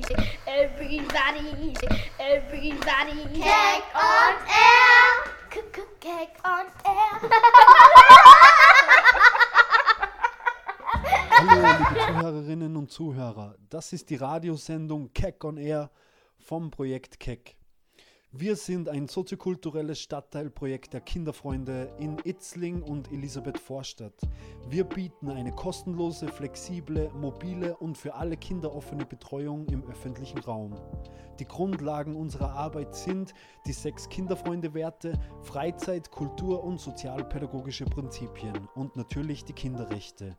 sing, everybody sing, everybody sing. Cake on air. Cake on air. Hallo liebe Zuhörerinnen und Zuhörer, das ist die Radiosendung Keck on Air vom Projekt Keck. Wir sind ein soziokulturelles Stadtteilprojekt der Kinderfreunde in Itzling und Elisabeth Vorstadt. Wir bieten eine kostenlose, flexible, mobile und für alle Kinder offene Betreuung im öffentlichen Raum. Die Grundlagen unserer Arbeit sind die sechs Kinderfreunde-Werte, Freizeit, Kultur und sozialpädagogische Prinzipien und natürlich die Kinderrechte.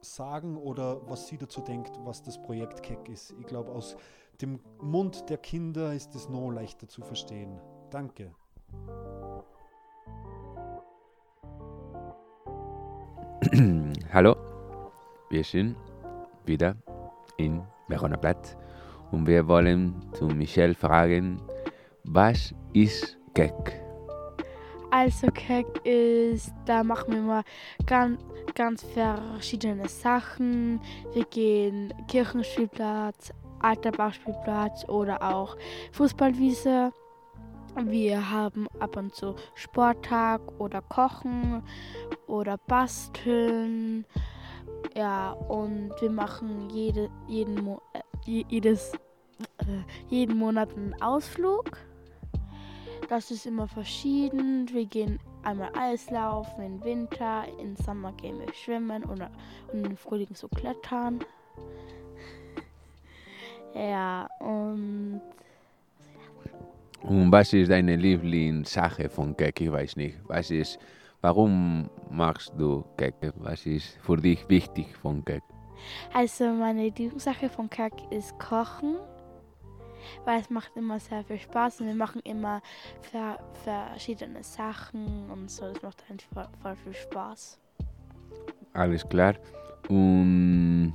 sagen oder was sie dazu denkt, was das Projekt Keck ist. Ich glaube, aus dem Mund der Kinder ist es noch leichter zu verstehen. Danke. Hallo, wir sind wieder in Verona Platz und wir wollen zu Michelle fragen, was ist Keck? Also Keck ist, da machen wir mal ganz, ganz verschiedene Sachen. Wir gehen Kirchenspielplatz, Alterbauspielplatz oder auch Fußballwiese. Wir haben ab und zu Sporttag oder Kochen oder Basteln. Ja, und wir machen jede, jeden, äh, jedes, äh, jeden Monat einen Ausflug. Das ist immer verschieden. Wir gehen einmal Eislaufen im Winter, im Sommer gehen wir schwimmen oder, und im Frühling so klettern. Ja, und Und was ist deine Lieblingssache von Keck? Ich weiß nicht. Was ist, warum machst du Keck? Was ist für dich wichtig von Keck? also meine Lieblingssache von Kack ist Kochen. Weil es macht immer sehr viel Spaß und wir machen immer ver verschiedene Sachen und so. Das macht einfach voll, voll viel Spaß. Alles klar. Und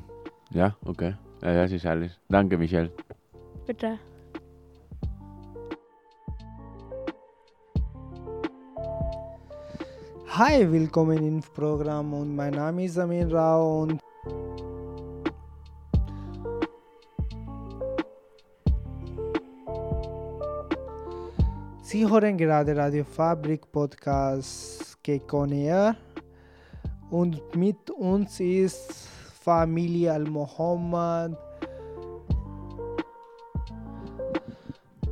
ja, okay. Ja, das ist alles. Danke, Michelle. Bitte. Hi, willkommen im Programm und mein Name ist Amin Rao und Sie hören gerade Radio Fabrik Podcast Kekonia und mit uns ist Familie Al-Mohammed.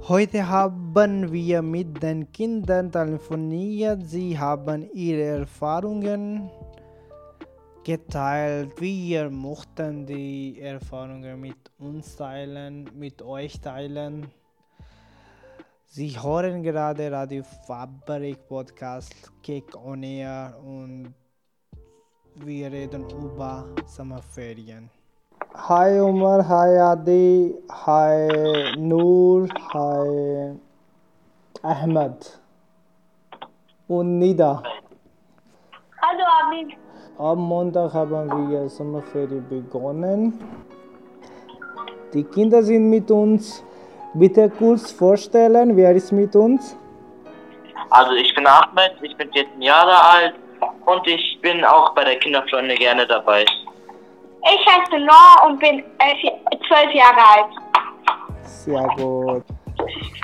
Heute haben wir mit den Kindern telefoniert. Sie haben ihre Erfahrungen geteilt. Wir mochten die Erfahrungen mit uns teilen, mit euch teilen. Sie hören gerade Radio Fabrik Podcast Kick on Air und wir reden über Sommerferien. Hi Umar, hi Adi, hi Noor, hi Ahmed und Nida. Hallo Amin. Am Montag haben wir Sommerferien begonnen. Die Kinder sind mit uns. Bitte kurz vorstellen, wer ist mit uns? Also ich bin Ahmed, ich bin 14 Jahre alt und ich bin auch bei der Kinderfreunde gerne dabei. Ich heiße Noah und bin elf, zwölf Jahre alt. Sehr gut.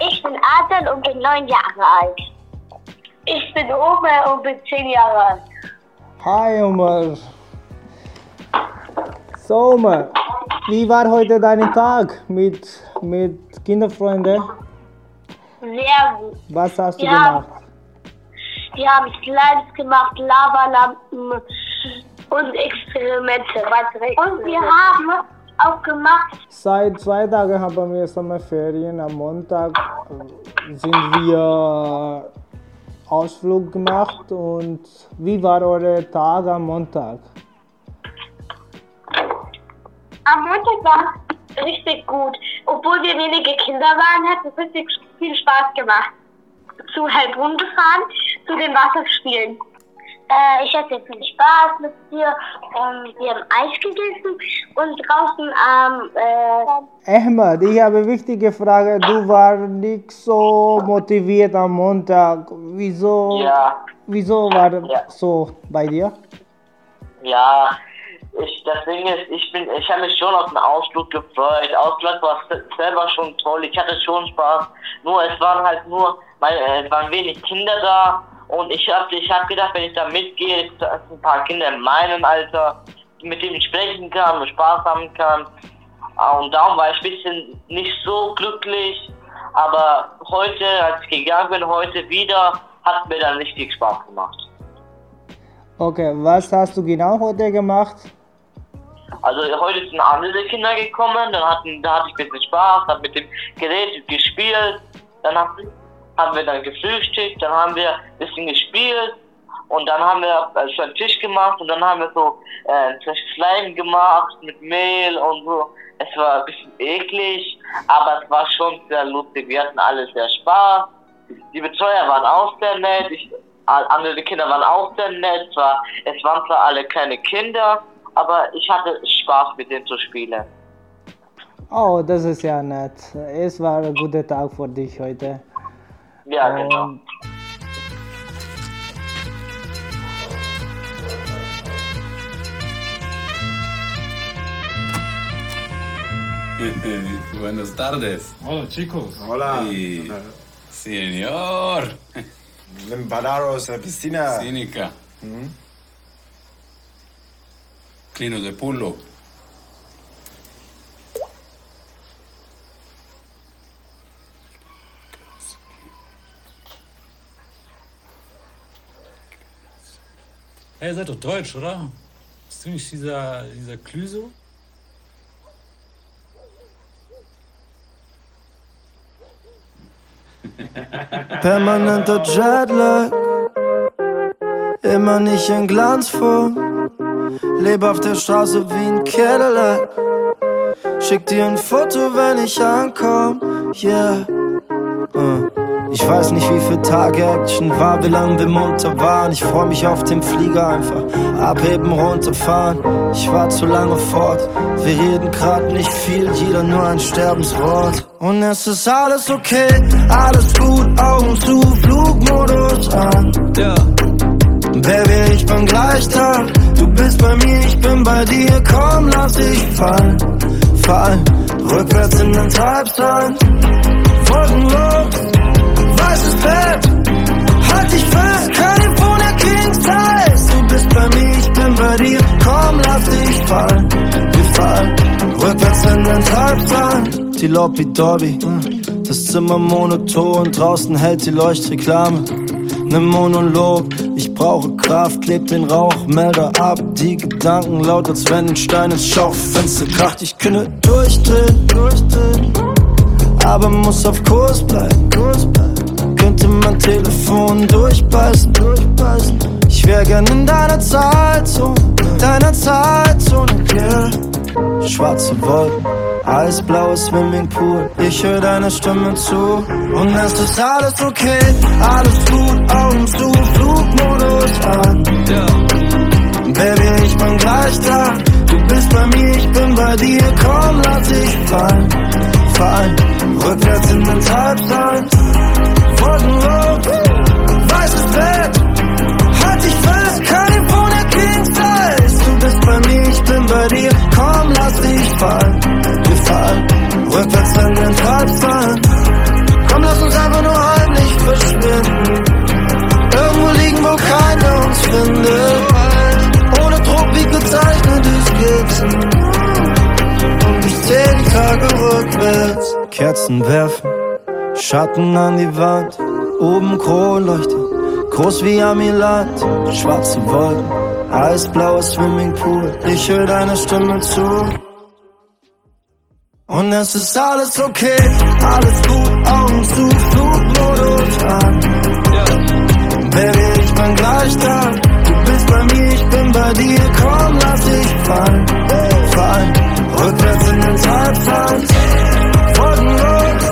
Ich bin Adel und bin neun Jahre alt. Ich bin Ome und bin zehn Jahre alt. Hi Umar. So Umar, wie war heute dein Tag mit, mit Kinderfreunden? Sehr gut. Was hast du Ja. gemacht? Wir haben Slides gemacht, Lavalampen und Experimente. Und wir haben auch gemacht, Seit zwei Tagen haben wir Sommerferien. Am Montag äh, sind wir Ausflug gemacht. Und wie war euer Tag am Montag? Am Montag war es richtig gut. Obwohl wir wenige Kinder waren, hat es richtig viel Spaß gemacht. zu Heilbrunn gefahren, zu den Wasserspielen. Äh, ich hatte viel Spaß mit dir. Ähm, wir haben Eis gegessen und draußen am äh, Ahmed, ich habe eine wichtige Frage. Du warst nicht so motiviert am Montag. Wieso, Ja, wieso war das Ja. so bei dir? ja. Ich, das Ding ist, ich bin, ich habe mich schon auf den Ausflug gefreut. Ausflug war se- selber schon toll. Ich hatte schon Spaß. Nur es waren halt nur, weil äh, es waren wenig Kinder da und ich habe, ich habe gedacht, wenn ich da mitgehe, dass ein paar Kinder in meinem Alter, mit denen ich sprechen kann und Spaß haben kann. Ah, Und darum war ich ein bisschen nicht so glücklich. Aber heute, als ich gegangen bin, heute wieder, hat mir dann richtig Spaß gemacht. Okay, was hast du genau heute gemacht? Also heute sind andere Kinder gekommen, dann hatten, da hatte ich ein bisschen Spaß, hab mit dem Gerät gespielt, dann hab, haben wir dann gefrühstückt, dann haben wir ein bisschen gespielt und dann haben wir also einen Tisch gemacht und dann haben wir so äh, so Schleim gemacht mit Mehl und so. Es war ein bisschen eklig, aber es war schon sehr lustig. Wir hatten alle sehr Spaß. Die Betreuer waren auch sehr nett. Ich, andere Kinder waren auch sehr nett. Zwar, es waren zwar alle kleine Kinder, aber ich hatte Spaß mit denen zu spielen. Oh, das ist ja nett. Es war ein guter Tag für dich heute. Ja, genau. Und Buenas tardes. Hola chicos. Hola. Y... Señor. En la piscina. Cínica. Clino de pulo. Hey, ihr seid doch deutsch, oder? Bist du nicht dieser, dieser Clüso? Permanenter Jetlag, immer nicht in Glanzform. Lebe auf der Straße wie ein Cadillac. Schick dir ein Foto, wenn ich ankomm. Yeah. Uh. Ich weiß nicht, wie viel Tage Action war, wie lange wir munter waren. Ich freu mich auf den Flieger einfach. Abheben, runterfahren. Ich war zu lange fort. Wir reden grad nicht viel, jeder nur ein Sterbenswort. Und es ist alles okay, alles gut, Augen zu, Flugmodus an. Ja. Baby, ich bin gleich da. Du bist bei mir, ich bin bei dir. Komm, lass dich fallen, fallen. Rückwärts in den Treibsand. Wolkenlos, weißes Bett. Halt dich fest, California King Size. Du bist bei mir, ich bin bei dir. Komm, lass dich fallen, wir fallen. Rückwärts in den. Die Lobby Dobby, das Zimmer monoton. Draußen hält die Leuchtreklame. Ne Monolog, ich brauche Kraft, kleb den Rauchmelder ab. Die Gedanken laut, als wenn ein Stein ins Schaufenster kracht. Ich könnte durchdrehen, durchdrehen, aber muss auf Kurs bleiben, Kurs bleiben. Könnte mein Telefon durchbeißen, durchbeißen. Ich wär gern in deiner Zeitzone, deiner Zeitzone, yeah. Schwarze Wolken, eisblaues Swimmingpool. Ich höre deine Stimme zu und es ist alles okay, alles gut, Augen zu, Flugmodus an. Baby, ich bin gleich da. Du bist bei mir, ich bin bei dir. Komm, lass dich fallen, fallen. Rückwärts in den Treibsand. Wolkenrot, weißes Bett. Halt dich fest, California King Size. Du bist bei mir, ich bin bei dir. Komm, lass dich fallen, fallen. Rückwärts in den Treibsand. Komm, lass uns einfach nur heimlich verschwinden. Irgendwo liegen, wo keiner uns findet. Ohne Druck wie gezeichnete Skizzen. Und ich zähl Tage rückwärts. Kerzen werfen, Schatten an die Wand. Oben Kronleuchter, groß wie Amiland. Schwarze Wolken, eisblaues Swimmingpool. Ich höre deine Stimme zu. Und es ist alles okay, alles gut, Augen zu, Flugmodus an. Yeah. Baby, ich bin gleich da, du bist bei mir, ich bin bei dir, komm, lass dich fallen, hey. fallen. Rückwärts in den Zeitplan, wolkenlos,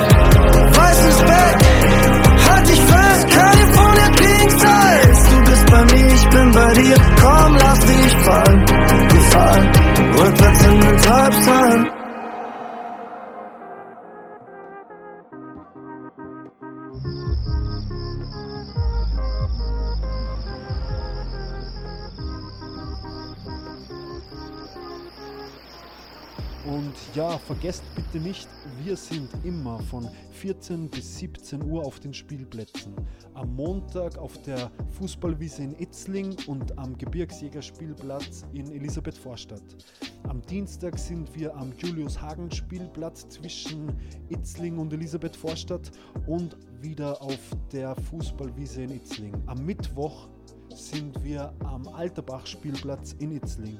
weißes Bett, halt dich fest, California King Size. Du bist bei mir, ich bin bei dir, komm, lass dich fallen, wir fallen. Rückwärts in den Zeitplan. Ja, vergesst bitte nicht, wir sind immer von 14 bis 17 Uhr auf den Spielplätzen. Am Montag auf der Fußballwiese in Itzling und am Gebirgsjägerspielplatz in Elisabeth Vorstadt. Am Dienstag sind wir am Julius-Hagen-Spielplatz zwischen Itzling und Elisabeth Vorstadt und wieder auf der Fußballwiese in Itzling. Am Mittwoch sind wir am Alterbach-Spielplatz in Itzling.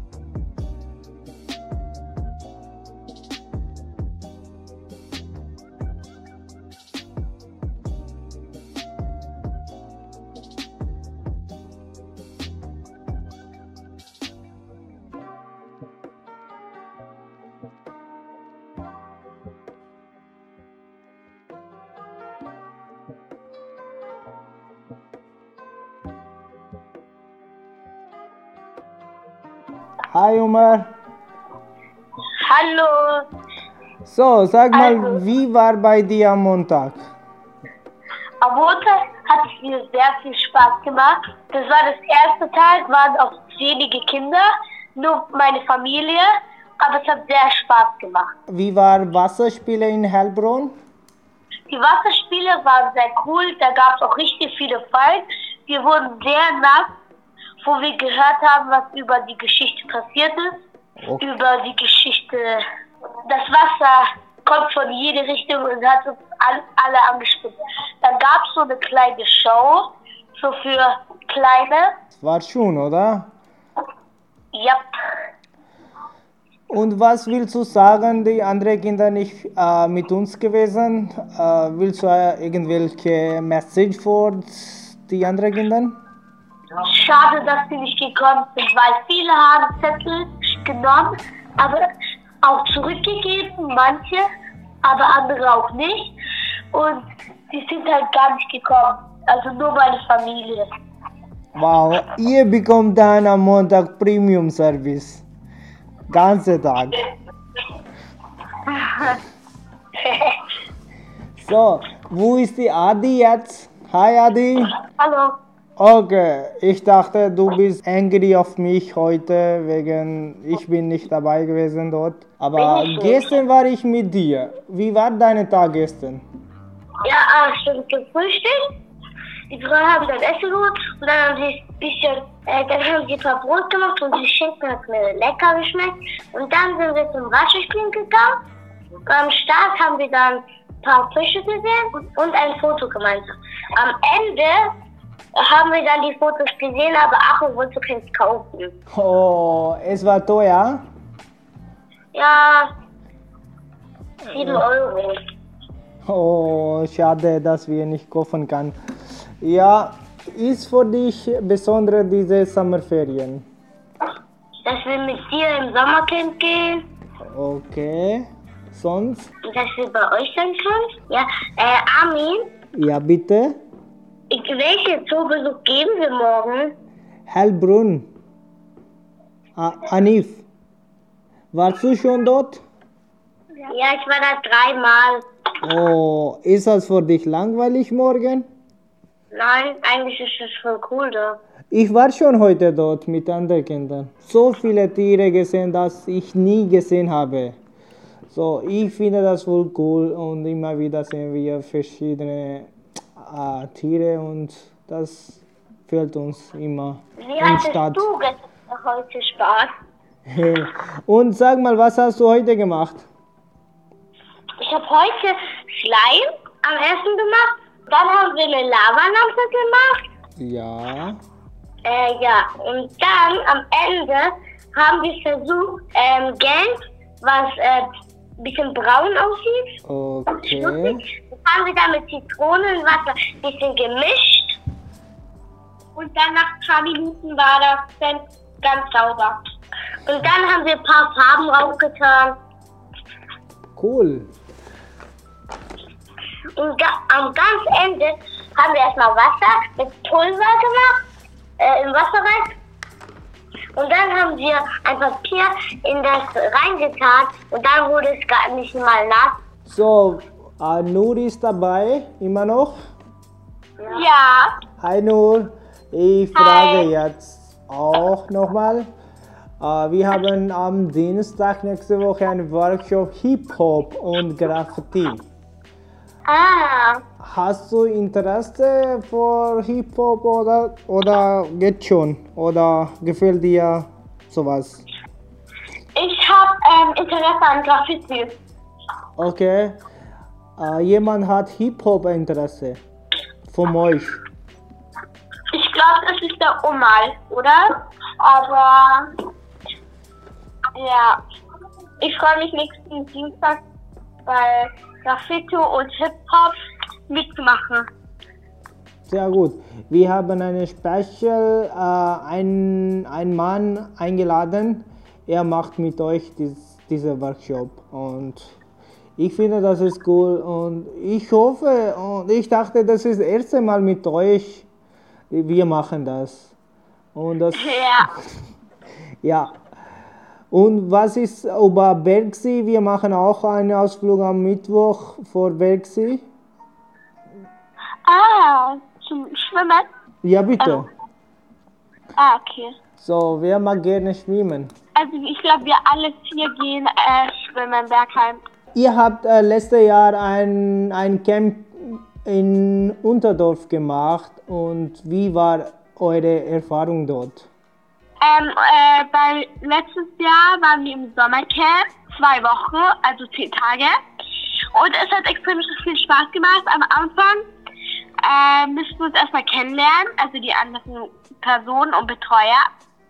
Hi Umar. Hallo. So, sag mal, Also- wie war bei dir am Montag? Am Montag hat es mir sehr viel Spaß gemacht. Das war das erste Tag, waren auch wenige Kinder, nur meine Familie, aber es hat sehr Spaß gemacht. Wie war Wasserspiele in Heilbronn? Die Wasserspiele waren sehr cool, da gab es auch richtig viele Fallen. Wir wurden sehr nass, wo wir gehört haben, was über die Geschichte passiert ist. Okay. Über die Geschichte. Das Wasser kommt von jede Richtung und hat uns all, alle angespitzt. Dann gab es so eine kleine Show, so für Kleine. War schön, oder? Ja, Und was willst du sagen, die anderen Kinder nicht äh, mit uns gewesen? Äh, willst du äh, irgendwelche Message für die anderen Kinder? Schade, dass sie nicht gekommen sind, weil viele haben Zettel genommen, aber auch zurückgegeben, manche, aber andere auch nicht. Und die sind halt gar nicht gekommen. Also nur meine Familie. Wow, ihr bekommt dann am Montag Premium Service. Ganze Tag. So, wo ist die Adi jetzt? Hi Adi. Hallo. Okay, ich dachte, du bist angry auf mich heute, wegen ich bin nicht dabei gewesen dort. Aber ich gestern war ich mit dir. Wie war dein Tag gestern? Ja, ah, stimmt, gefrühstückt. Die Frau haben dann Essen geholt und dann haben sie ein bisschen, äh, dann haben sie ein paar Brot gemacht und die Schinken hat mir lecker geschmeckt. Und dann sind wir zum Wasserspielen gegangen. Am Start haben wir dann ein paar Fische gesehen und ein Foto gemeinsam. Am Ende haben wir dann die Fotos gesehen, aber Acho wollte keins kaufen. Oh, es war teuer. Ja, 7 Euro. Oh, schade, dass wir nicht kaufen können. Ja, ist für dich besonders diese Sommerferien? Dass wir mit dir im Sommercamp gehen. Okay. Sonst? Dass wir bei euch sein können? Ja, äh, Armin, Ja, bitte. Ich- welche Zoobesuch geben wir morgen? Hellbrunn. A Anif. Warst du schon dort? Ja, ich war da dreimal. Oh, ist das für dich langweilig morgen? Nein, eigentlich ist es voll cool da. Ich war schon heute dort mit anderen Kindern. So viele Tiere gesehen, dass ich nie gesehen habe. So, ich finde das wohl cool und immer wieder sehen wir verschiedene äh, Tiere und das fehlt uns immer Wie in hattest Stadt. du heute Spaß? Und sag mal, was hast du heute gemacht? Ich habe heute Schleim am Essen gemacht. Dann haben wir eine Lavalampe gemacht. Ja. Äh, ja, und dann am Ende haben wir versucht, ähm, Geld, was äh, ein bisschen braun aussieht, Okay. Haben wir dann mit Zitronenwasser ein bisschen gemischt. Und dann nach ein paar Minuten war das dann ganz sauber. Und dann haben wir ein paar Farben draufgetan. Cool. Und am ganz Ende haben wir erstmal Wasser mit Pulver gemacht, äh, im Wasser rein. Und dann haben wir ein Papier in das reingetan und dann wurde es gar nicht mal nass. So, äh, Nur ist dabei, immer noch. Ja. Hi Nur, ich frage jetzt auch nochmal. Äh, wir haben am Dienstag nächste Woche einen Workshop Hip-Hop und Graffiti. Ah. Hast du Interesse für Hip-Hop oder, oder geht schon? Oder gefällt dir sowas? Ich habe ähm, Interesse an Graffiti. Okay. Äh, jemand hat Hip-Hop-Interesse von euch. Ich glaube, das ist der Umal, oder? Aber ja, ich freue mich nächsten Dienstag bei Graffiti und Hip-Hop mitzumachen. Sehr gut. Wir haben einen Special, äh, einen, einen Mann eingeladen. Er macht mit euch dies, diesen Workshop und ich finde, das ist cool und ich hoffe und ich dachte, das ist das erste Mal mit euch. Wir machen das. Und das, Ja. ja. Und was ist über Bergsee? Wir machen auch einen Ausflug am Mittwoch vor Bergsee. Ah, zum Schwimmen? Ja, bitte. Ah, okay. So, wer mag gerne schwimmen? Also ich glaube, wir alle vier gehen äh, schwimmen, Bergheim. Ihr habt äh, letztes Jahr ein, ein Camp in Unterdorf gemacht und wie war eure Erfahrung dort? Ähm, äh, bei letztes Jahr waren wir im Sommercamp, zwei Wochen, also zehn Tage. Und es hat extrem viel Spaß gemacht. Am Anfang äh, müssten wir uns erstmal kennenlernen, also die anderen Personen und Betreuer.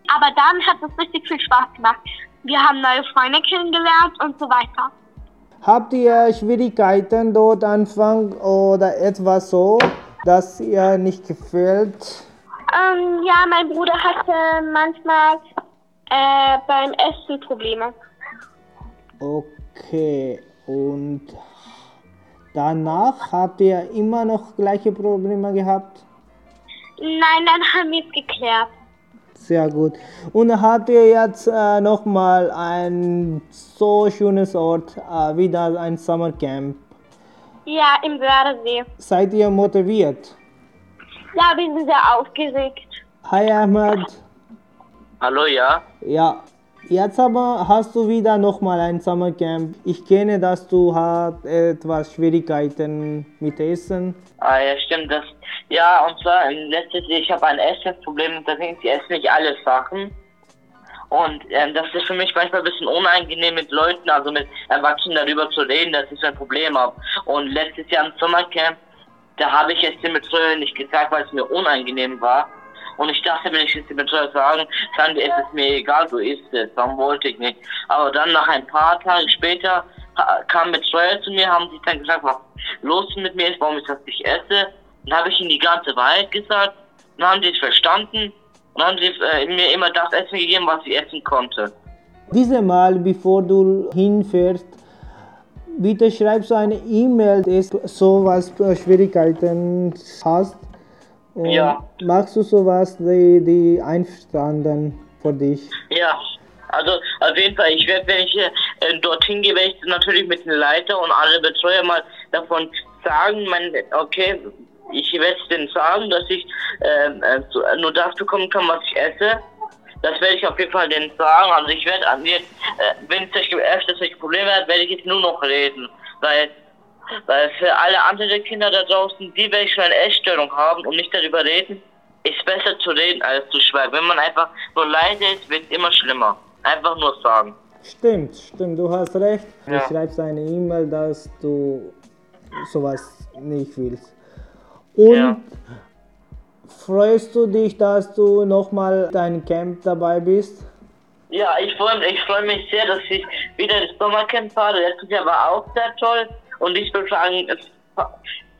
Aber dann hat es richtig viel Spaß gemacht. Wir haben neue Freunde kennengelernt und so weiter. Habt ihr Schwierigkeiten dort Anfang oder etwas so, dass ihr nicht gefällt? Ähm, ja, mein Bruder hatte manchmal äh, beim Essen Probleme. Okay, und danach habt ihr immer noch gleiche Probleme gehabt? Nein, dann haben wir es geklärt. Sehr gut. Und habt ihr jetzt äh, nochmal ein so schönes Ort, äh, wieder ein Summercamp? Ja, im Wörthersee. Seid ihr motiviert? Ja, wir sind sehr aufgeregt. Hi Ahmed. Hallo, ja? Ja, jetzt aber hast du wieder nochmal ein Summercamp. Ich kenne, dass du hast etwas Schwierigkeiten mit Essen. Ah, ja, stimmt. Das, ja, und zwar im letzten ich habe ein Essensproblem deswegen ich esse nicht alle Sachen. Und ähm, das ist für mich manchmal ein bisschen unangenehm mit Leuten, also mit Erwachsenen darüber zu reden, dass ich ein Problem habe. Und letztes Jahr im Sommercamp, da habe ich es dem Betreuer nicht gesagt, weil es mir unangenehm war. Und ich dachte, wenn ich es dem Betreuer sagen, dann ist es mir egal, du isst es, dann wollte ich nicht. Aber dann nach ein paar Tagen später kam Betreuer zu mir, haben sich dann gesagt, was los mit mir ist, warum ich das nicht esse. Dann habe ich ihnen die ganze Wahrheit gesagt, dann haben sie es verstanden und haben sie äh, mir immer das Essen gegeben, was ich essen konnte. Dieses Mal, bevor du hinfährst, bitte schreib so eine E-Mail, dass du sowas für Schwierigkeiten hast. Und Ja. Magst du sowas, die, die einverstanden für dich? Ja, also auf jeden Fall, ich werde, wenn ich äh, dorthin gehe, werde ich natürlich mit dem Leiter und alle Betreuer mal davon sagen, mein, okay, ich werde denen sagen, dass ich ähm, äh, nur das bekommen kann, was ich esse. Das werde ich auf jeden Fall denen sagen. Also ich werde jetzt, äh, wenn es solche, öfter solche Probleme hat, werde ich jetzt nur noch reden. Weil, weil für alle anderen Kinder da draußen, die welche schon eine Essstörung haben und nicht darüber reden, ist besser zu reden als zu schweigen. Wenn man einfach nur leise ist, wird es immer schlimmer. Einfach nur sagen. Stimmt, stimmt, du hast recht. Du Ja. schreibst eine E-Mail, dass du sowas nicht willst. Und freust du dich, dass du nochmal dein Camp dabei bist? Ja, ich freue mich, ich freue mich sehr, dass ich wieder ins Sommercamp fahre. Letztes Jahr war auch sehr toll. Und äh, fa-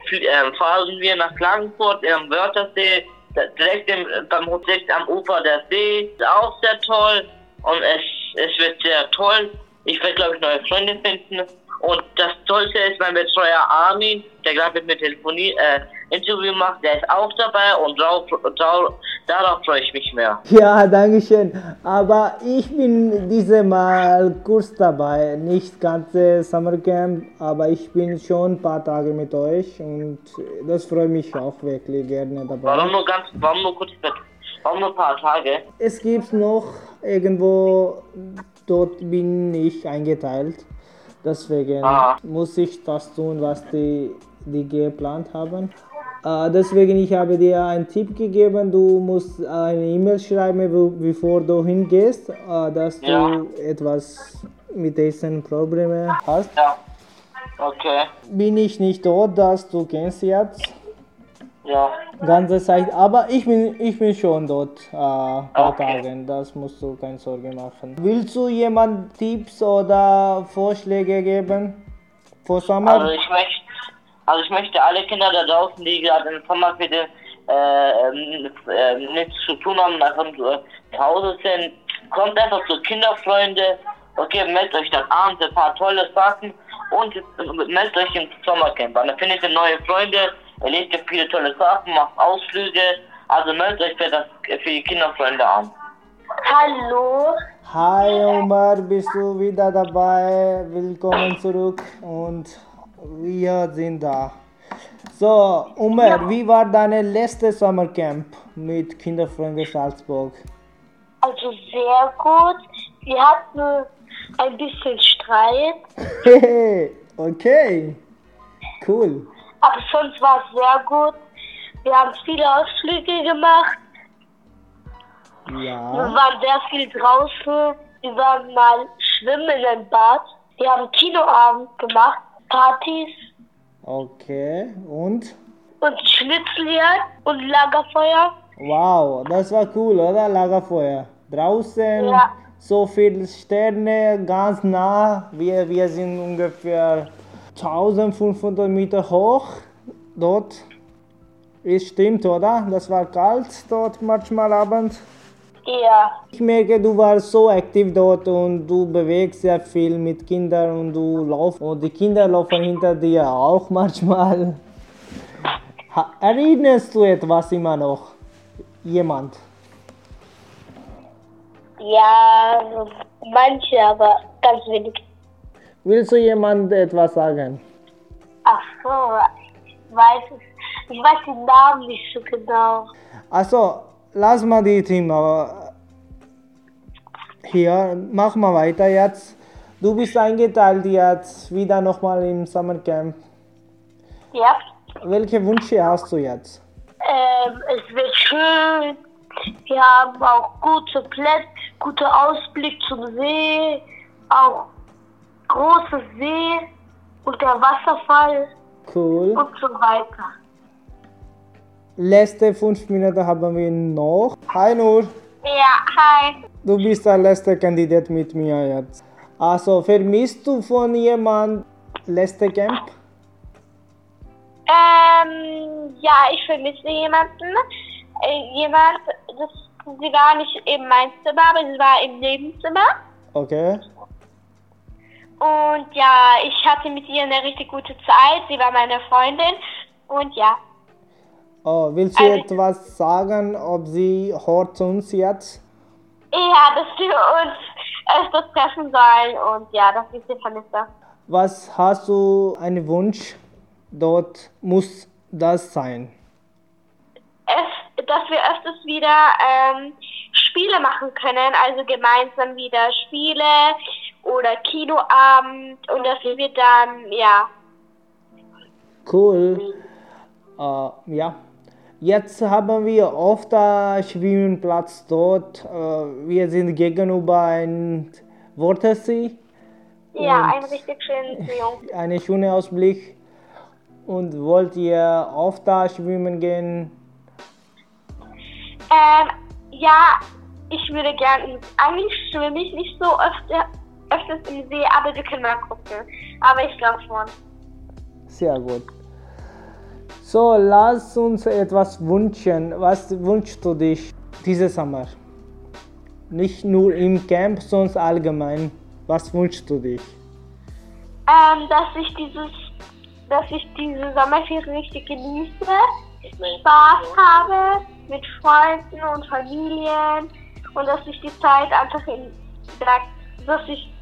fl- ähm, fahren wir nach Klagenfurt, am Wörthersee, direkt im, beim Hotel am Ufer der See. Ist auch sehr toll. Und es, es wird sehr toll. Ich werde, glaube ich, neue Freunde finden. Und das Tollste ist mein Betreuer Armin, der gerade mit mir Telefonie, äh, Interview macht, der ist auch dabei und drauf, drauf, darauf freue ich mich mehr. Ja, danke schön. Aber ich bin dieses Mal kurz dabei, nicht ganze Summercamp, aber ich bin schon ein paar Tage mit euch und das freut mich auch wirklich gerne dabei. Warum nur ganz, warum nur kurz, warum nur ein paar Tage? Es gibt noch irgendwo, dort bin ich eingeteilt. Deswegen Ah. muss ich das tun, was die, die geplant haben. Äh, deswegen ich habe dir einen Tipp gegeben, du musst eine E-Mail schreiben, bevor du hingehst, äh, dass du Ja. etwas mit diesen Problemen hast. Ja. Okay. Bin ich nicht dort, dass du kennst jetzt Ja. ganze Zeit, aber ich bin, ich bin schon dort äh, paar Tage, das musst du keine Sorge machen. Willst du jemand Tipps oder Vorschläge geben für Sommer? Also ich möchte, also ich möchte alle Kinder da draußen, die gerade im Sommerferien äh, äh, nichts zu tun haben, einfach nur zu Hause sind, kommt einfach zu Kinderfreunde, okay, meldet euch dann abends ein paar tolle Sachen und äh, meldet euch im Sommercamp an. Da findet ihr neue Freunde, erlebt ihr viele tolle Sachen, macht Ausflüge, also meldet euch für, das, für die Kinderfreunde an. Hallo. Hi Omar, bist du wieder dabei? Willkommen zurück und wir sind da. So, Umar, wie war deine letzte Sommercamp mit Kinderfreunde Salzburg? Also sehr gut. Wir hatten ein bisschen Streit, okay, cool. aber sonst war es sehr gut. Wir haben viele Ausflüge gemacht. Wir Ja, waren sehr viel draußen. Wir waren mal schwimmen im Bad. Wir haben Kinoabend gemacht, Partys okay. Und? und Schnitzeljagd und Lagerfeuer. Wow, das war cool, oder? Lagerfeuer. Draußen, Ja. so viele Sterne, ganz nah. Wir, wir sind ungefähr 1500 Meter hoch. Dort. Es stimmt, oder? Das war kalt dort manchmal abends. Ja. Ich merke, du warst so aktiv dort und du bewegst sehr viel mit Kindern und du laufst und die Kinder laufen hinter dir auch manchmal. Erinnerst du etwas immer noch? Jemand? Ja, manche, aber ganz wenig. Willst du jemand etwas sagen? Ach so, ich weiß. Ich weiß den Namen nicht so genau. Also, lass mal die Thema hier. Mach mal weiter jetzt. Du bist eingeteilt jetzt wieder nochmal im Summercamp. Ja. Welche Wünsche hast du jetzt? Ähm, es wird schön. Wir haben auch gute Plätze, guten Ausblick zum See, auch große See und der Wasserfall Cool. und so weiter. Letzte fünf Minuten haben wir noch. Hi Nur, Ja, hi. du bist der letzte Kandidat mit mir jetzt. Also, vermisst du von jemand letzte Camp? Ähm, ja, ich vermisse jemanden. Äh, jemand, das, sie war nicht in meinem Zimmer, aber sie war im Nebenzimmer. Okay. Und ja, ich hatte mit ihr eine richtig gute Zeit. Sie war meine Freundin. Und ja, Oh, willst du Also- etwas sagen, ob sie hört uns jetzt? ja, dass wir uns öfters treffen sollen. Und ja, dass ich sie vermisse. Was hast du einen Wunsch? Dort muss das sein. Öf dass wir öfters wieder ähm, Spiele machen können. Also gemeinsam wieder Spiele oder Kinoabend. Und dass wir dann, ja, Cool. Äh, ja. Jetzt haben wir oft einen Schwimmplatz dort. Äh, wir sind gegenüber einem Wörthersee. ja, ein richtig schönes Jung. Einen schönen Ausblick. Und wollt ihr oft da schwimmen gehen? Ähm, ja, ich würde gerne, eigentlich schwimme ich nicht so öfter, öfters im See, aber wir können mal gucken. Aber ich glaube schon. Sehr gut. So, lass uns etwas wünschen. Was wünschst du dich dieses Sommer? Nicht nur im Camp, sondern allgemein. Was wünschst du dich? ähm, dass ich dieses, dass ich diese Sommerferien richtig genieße, Spaß habe mit Freunden und Familien und dass ich die Zeit einfach in der, dass ich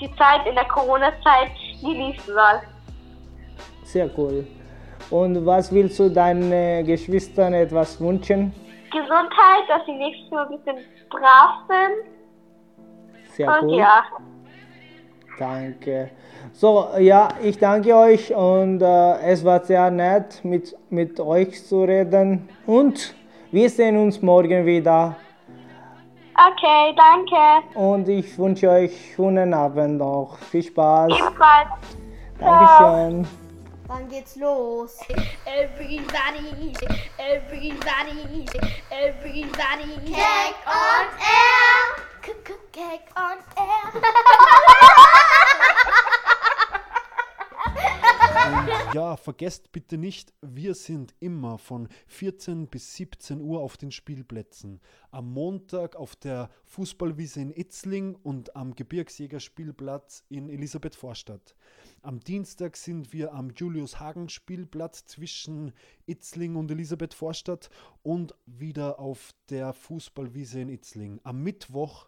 die Zeit in der Corona-Zeit genießen soll. Sehr cool. Und was willst du deinen Geschwistern etwas wünschen? Gesundheit, dass sie nächstes Mal ein bisschen brav sind. Sehr und cool. ja. Danke. So, ja, ich danke euch und äh, es war sehr nett, mit, mit euch zu reden. Und wir sehen uns morgen wieder. Okay, danke. Und ich wünsche euch schönen Abend noch. Viel Spaß. Ebenfalls. Dankeschön. Dann geht's los. Everybody, everybody, everybody. Cake on air. Cake on air. Ja, vergesst bitte nicht, wir sind immer von 14 bis 17 Uhr auf den Spielplätzen. Am Montag auf der Fußballwiese in Itzling und am Gebirgsjägerspielplatz in Elisabeth-Vorstadt. Am Dienstag sind wir am Julius-Hagen-Spielplatz zwischen Itzling und Elisabeth-Vorstadt und wieder auf der Fußballwiese in Itzling. Am Mittwoch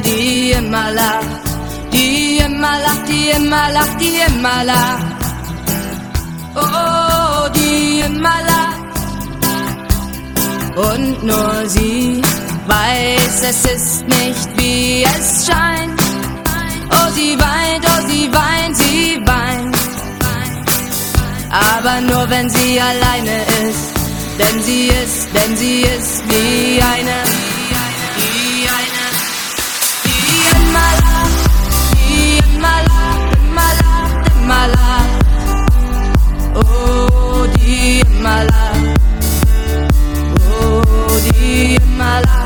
Die immer lacht, die immer lacht, die immer lacht, die immer lacht. Oh, die immer lacht. Und nur sie weiß, es ist nicht wie es scheint. Oh, sie weint, oh, sie weint, sie weint. Aber nur wenn sie alleine ist. Denn sie ist, denn sie ist wie eine, die immer lacht. Oh, die immer lacht.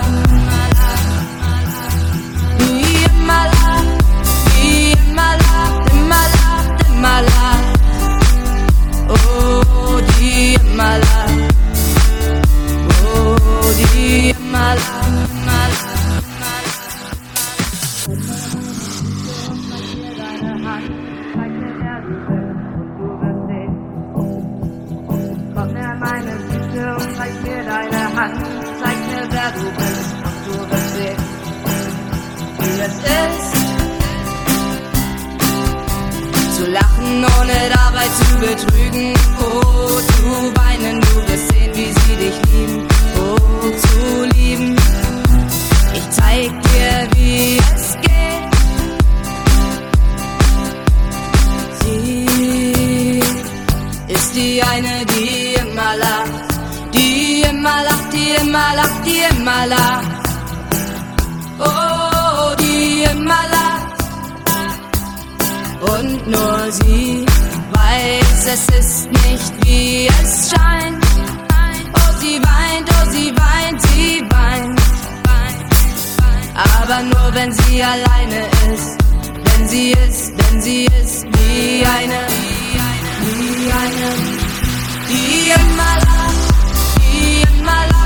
Du bist, und du wirst sehen, wie es ist. Zu lachen, ohne dabei zu betrügen. Oh, zu weinen, du wirst lacht, die lacht, lacht. Oh, die lacht. Und nur sie weiß, es ist nicht wie es scheint. Oh, sie weint, oh, sie weint, sie weint. Aber nur wenn sie alleine ist. Denn sie ist, denn sie ist wie eine, wie eine, die immer lacht, die immer